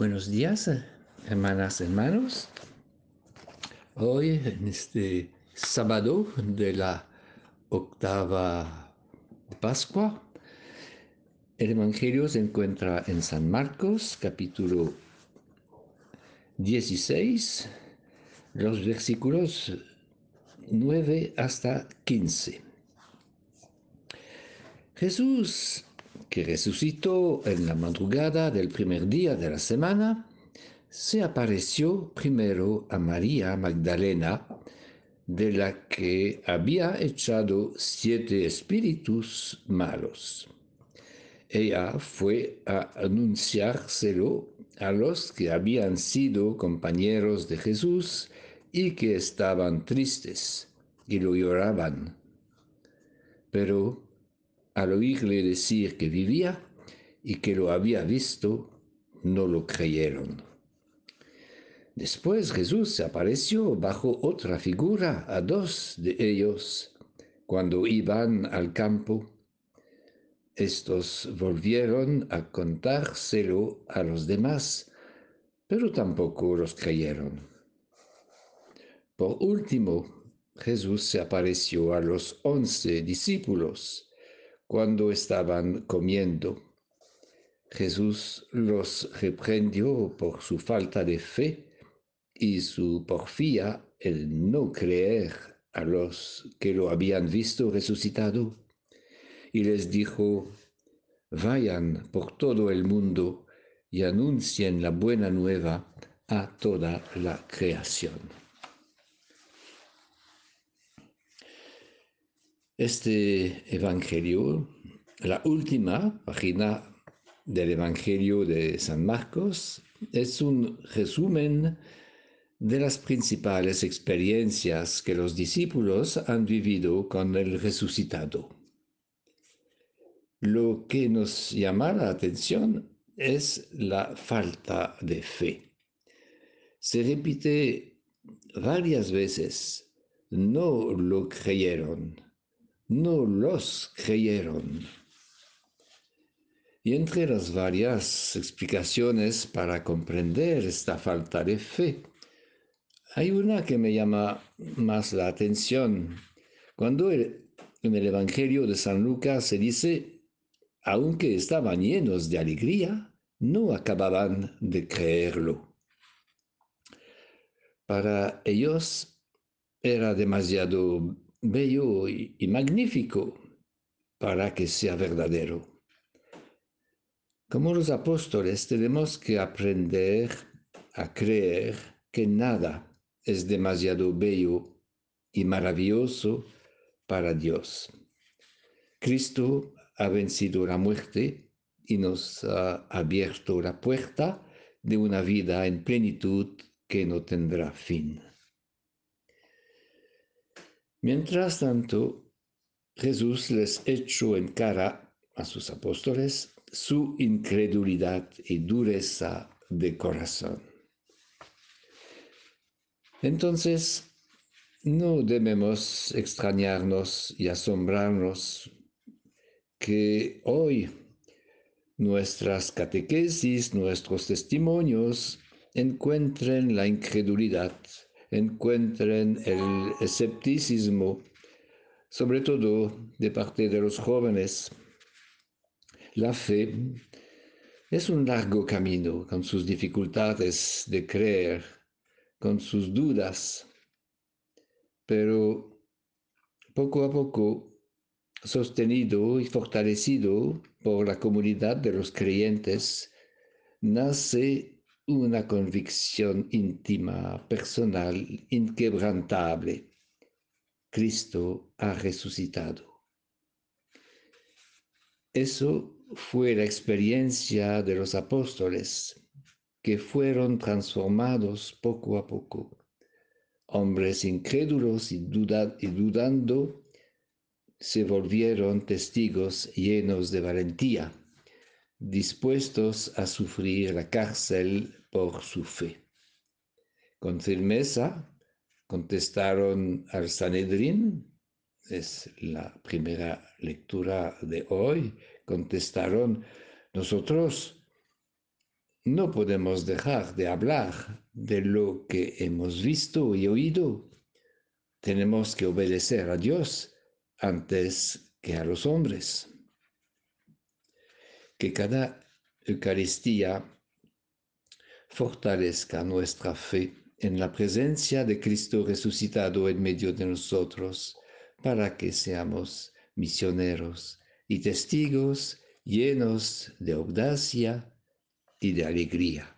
Buenos días, hermanas, hermanos. Hoy, en este sábado de la octava Pascua, el Evangelio se encuentra en San Marcos, capítulo 16, los versículos 9 hasta 15. Jesús que resucitó en la madrugada del primer día de la semana, se apareció primero a María Magdalena, de la que había echado siete espíritus malos. Ella fue a anunciárselo a los que habían sido compañeros de Jesús y que estaban tristes y lo lloraban. Pero al oírle decir que vivía y que lo había visto, no lo creyeron. Después Jesús se apareció bajo otra figura a dos de ellos cuando iban al campo. Estos volvieron a contárselo a los demás, pero tampoco los creyeron. Por último, Jesús se apareció a los once discípulos cuando estaban comiendo. Jesús los reprendió por su falta de fe y su porfía el no creer a los que lo habían visto resucitado, y les dijo, vayan por todo el mundo y anuncien la buena nueva a toda la creación. Este Evangelio, la última página del Evangelio de San Marcos, es un resumen de las principales experiencias que los discípulos han vivido con el resucitado. Lo que nos llama la atención es la falta de fe. Se repite varias veces, no lo creyeron no los creyeron. Y entre las varias explicaciones para comprender esta falta de fe, hay una que me llama más la atención. Cuando en el Evangelio de San Lucas se dice, aunque estaban llenos de alegría, no acababan de creerlo. Para ellos era demasiado bello y, magnífico para que sea verdadero. Como los apóstoles tenemos que aprender a creer que nada es demasiado bello y maravilloso para Dios. Cristo ha vencido la muerte y nos ha abierto la puerta de una vida en plenitud que no tendrá fin. Mientras tanto, Jesús les echó en cara a sus apóstoles su incredulidad y dureza de corazón. Entonces, no debemos extrañarnos y asombrarnos que hoy nuestras catequesis, nuestros testimonios encuentren la incredulidad encuentren el escepticismo, sobre todo de parte de los jóvenes. La fe es un largo camino con sus dificultades de creer, con sus dudas, pero poco a poco, sostenido y fortalecido por la comunidad de los creyentes, nace una convicción íntima, personal, inquebrantable. Cristo ha resucitado. Eso fue la experiencia de los apóstoles, que fueron transformados poco a poco. Hombres incrédulos y, y dudando se volvieron testigos llenos de valentía dispuestos a sufrir la cárcel por su fe. Con firmeza contestaron al Sanedrín, es la primera lectura de hoy, contestaron, nosotros no podemos dejar de hablar de lo que hemos visto y oído. Tenemos que obedecer a Dios antes que a los hombres. Que cada Eucaristía fortalezca nuestra fe en la presencia de Cristo resucitado en medio de nosotros, para que seamos misioneros y testigos llenos de audacia y de alegría.